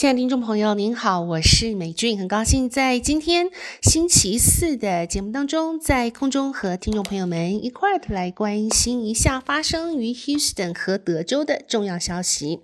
亲爱的听众朋友，您好，我是美俊，很高兴在今天星期四的节目当中，在空中和听众朋友们一块儿来关心一下发生于 Houston 和德州的重要消息。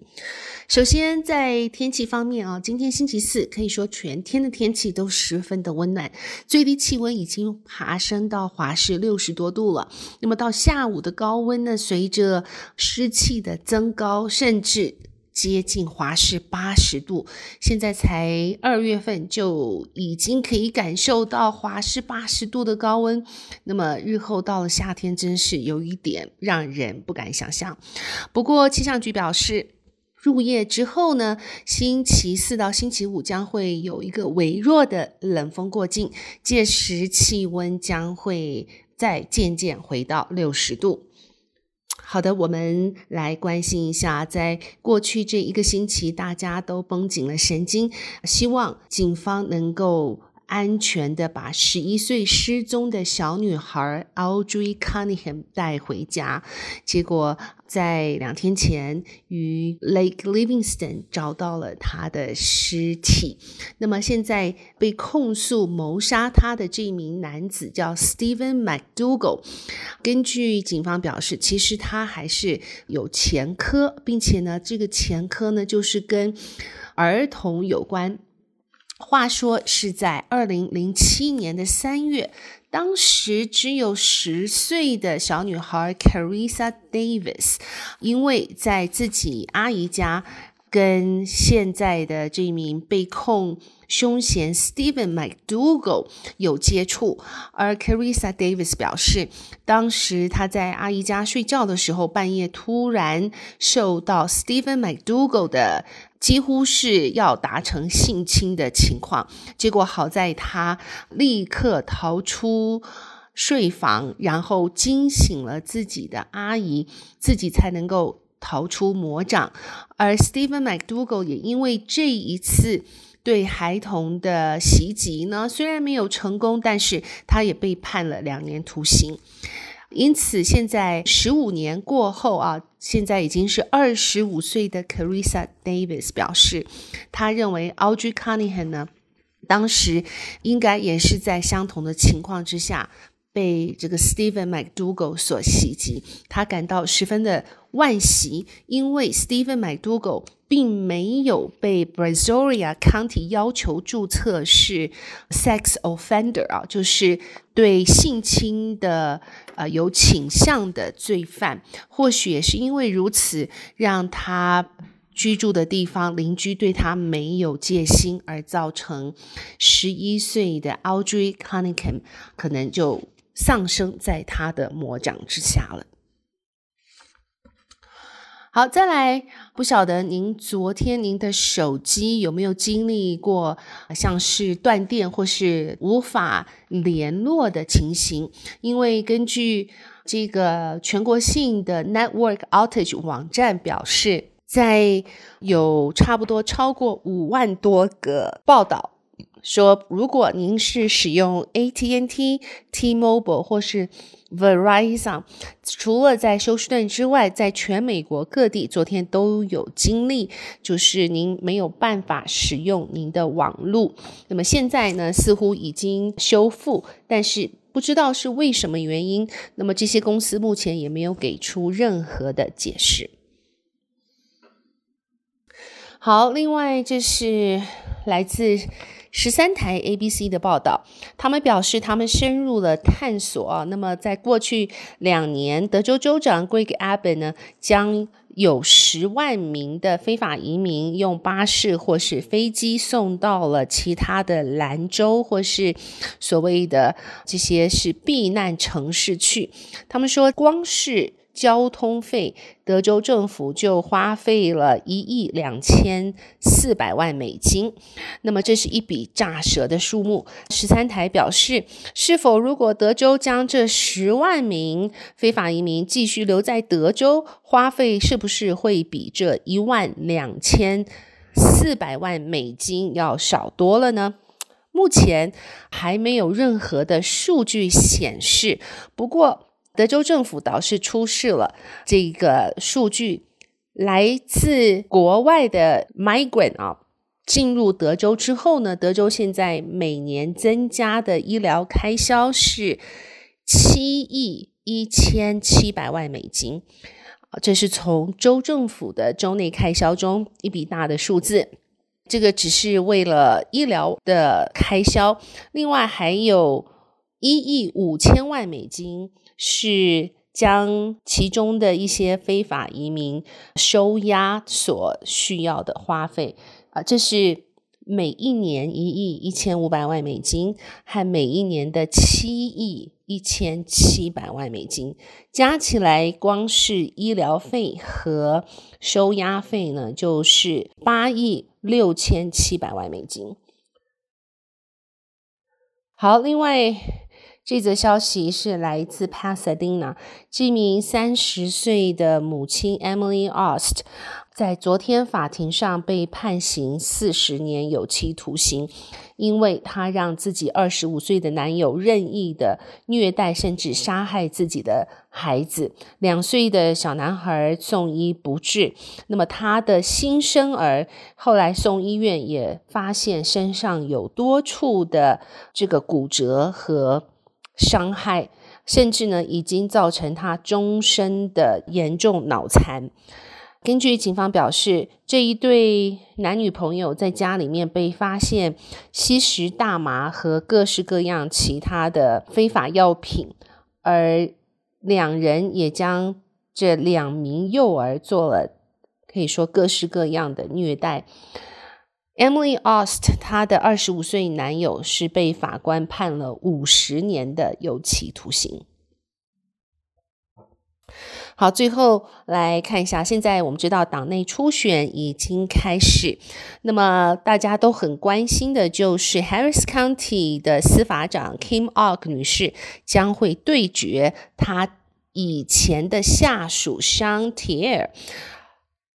首先，在天气方面啊，今天星期四可以说全天的天气都十分的温暖，最低气温已经爬升到华氏六十多度了。那么到下午的高温呢，随着湿气的增高，甚至接近华氏八十度，现在才二月份就已经可以感受到华氏八十度的高温。那么日后到了夏天，真是有一点让人不敢想象。不过气象局表示，入夜之后呢，星期四到星期五将会有一个微弱的冷锋过境，届时气温将会再渐渐回到六十度。好的，我们来关心一下，在过去这一个星期，大家都绷紧了神经，希望警方能够安全的把十一岁失踪的小女孩 Audrey Cunningham 带回家。结果在两天前，于 Lake Livingston 找到了她的尸体。那么现在被控诉谋杀她的这名男子叫 Stephen McDougal。根据警方表示，其实他还是有前科，并且呢，这个前科呢就是跟儿童有关。话说是在二零零七年的三月，当时只有十岁的小女孩 Carissa Davis，因为在自己阿姨家跟现在的这名被控凶嫌 Stephen McDougal 有接触，而 Carissa Davis 表示，当时她在阿姨家睡觉的时候，半夜突然受到 Stephen McDougal 的。几乎是要达成性侵的情况，结果好在他立刻逃出睡房，然后惊醒了自己的阿姨，自己才能够逃出魔掌。而 Stephen McDougal 也因为这一次对孩童的袭击呢，虽然没有成功，但是他也被判了两年徒刑。因此，现在十五年过后啊，现在已经是二十五岁的 Carissa Davis 表示，他认为 Audrey Cunningham 呢，当时应该也是在相同的情况之下被这个 Stephen McDougal 所袭击，他感到十分的惋惜，因为 Stephen McDougal 并没有被 Brazoria County 要求注册是 sex offender 啊，就是对性侵的呃有倾向的罪犯。或许也是因为如此，让他居住的地方邻居对他没有戒心，而造成十一岁的 Audrey Cunningham 可能就丧生在他的魔掌之下了。好，再来，不晓得您昨天您的手机有没有经历过像是断电或是无法联络的情形？因为根据这个全国性的 Network Outage 网站表示，在有差不多超过五万多个报道。说，如果您是使用 AT&T、T-Mobile 或是 Verizon，除了在休斯顿之外，在全美国各地，昨天都有经历，就是您没有办法使用您的网络。那么现在呢，似乎已经修复，但是不知道是为什么原因。那么这些公司目前也没有给出任何的解释。好，另外这是来自。十三台 ABC 的报道，他们表示，他们深入了探索。那么，在过去两年，德州州长 Greg Abbott 呢，将有十万名的非法移民用巴士或是飞机送到了其他的兰州或是所谓的这些是避难城市去。他们说，光是交通费，德州政府就花费了一亿两千四百万美金。那么，这是一笔乍舌的数目。十三台表示，是否如果德州将这十万名非法移民继续留在德州，花费是不是会比这一万两千四百万美金要少多了呢？目前还没有任何的数据显示，不过德州政府倒是出示了这个数据，来自国外的 migrant 啊，进入德州之后呢，德州现在每年增加的医疗开销是七亿一千七百万美金，这是从州政府的州内开销中一笔大的数字。这个只是为了医疗的开销，另外还有一亿五千万美金是将其中的一些非法移民收押所需要的花费啊，这是每一年一亿一千五百万美金和每一年的七亿一千七百万美金加起来，光是医疗费和收押费呢，就是八亿。六千七百万美金。好，另外这则消息是来自 Pasadena，这名三十岁的母亲 Emily Ost。在昨天法庭上被判刑四十年有期徒刑，因为她让自己二十五岁的男友任意的虐待甚至杀害自己的孩子，两岁的小男孩送医不治。那么她的新生儿后来送医院也发现身上有多处的这个骨折和伤害，甚至呢已经造成他终身的严重脑残。根据警方表示，这一对男女朋友在家里面被发现吸食大麻和各式各样其他的非法药品，而两人也将这两名幼儿做了可以说各式各样的虐待。Emily Ost，她的二十五岁男友是被法官判了五十年的有期徒刑。好，最后来看一下，现在我们知道党内初选已经开始，那么大家都很关心的就是 Harris County 的司法长 Kim Ogg 女士将会对决她以前的下属 Sean Teier。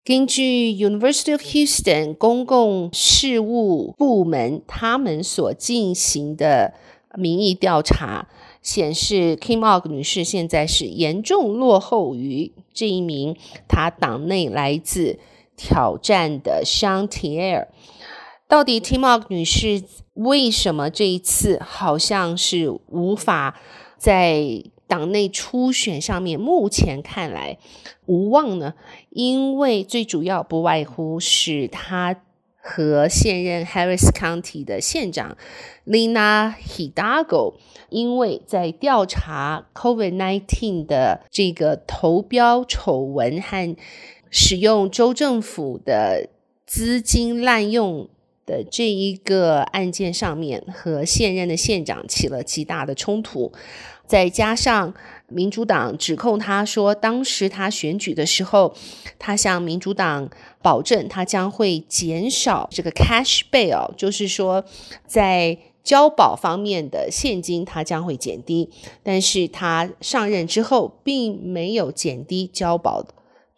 根据 University of Houston 公共事务部门他们所进行的民意调查。显示，Kim Og 女士现在是严重落后于这一名她党内来自挑战的 Sean Tier。到底 Kim Ogg 女士为什么这一次好像是无法在党内初选上面目前看来无望呢？因为最主要不外乎是他和现任 Harris County 的县长 Lina Hidalgo。因为在调查 COVID-19 的这个投标丑闻和使用州政府的资金滥用的这一个案件上面，和现任的县长起了极大的冲突。再加上民主党指控他说，当时他选举的时候，他向民主党保证，他将会减少这个 cash bail，就是说在。交保方面的现金，他将会减低，但是他上任之后并没有减低交保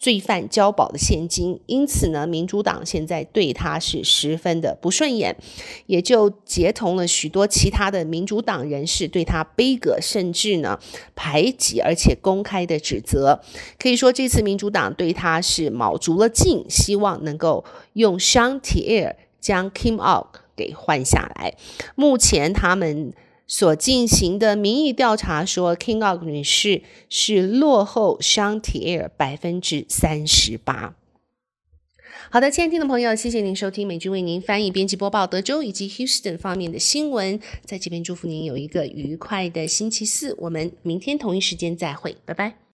罪犯交保的现金，因此呢，民主党现在对他是十分的不顺眼，也就结同了许多其他的民主党人士对他杯葛，甚至呢排挤，而且公开的指责。可以说，这次民主党对他是卯足了劲，希望能够用 Shantier 将 Kim Ogg 给换下来。目前他们所进行的民意调查说，Kingog 女士是落后 Shantier 百分之三十八。好的，亲爱的听众朋友，谢谢您收听美军为您翻译、编辑播报德州以及 Houston 方面的新闻。在这边祝福您有一个愉快的星期四。我们明天同一时间再会，拜拜。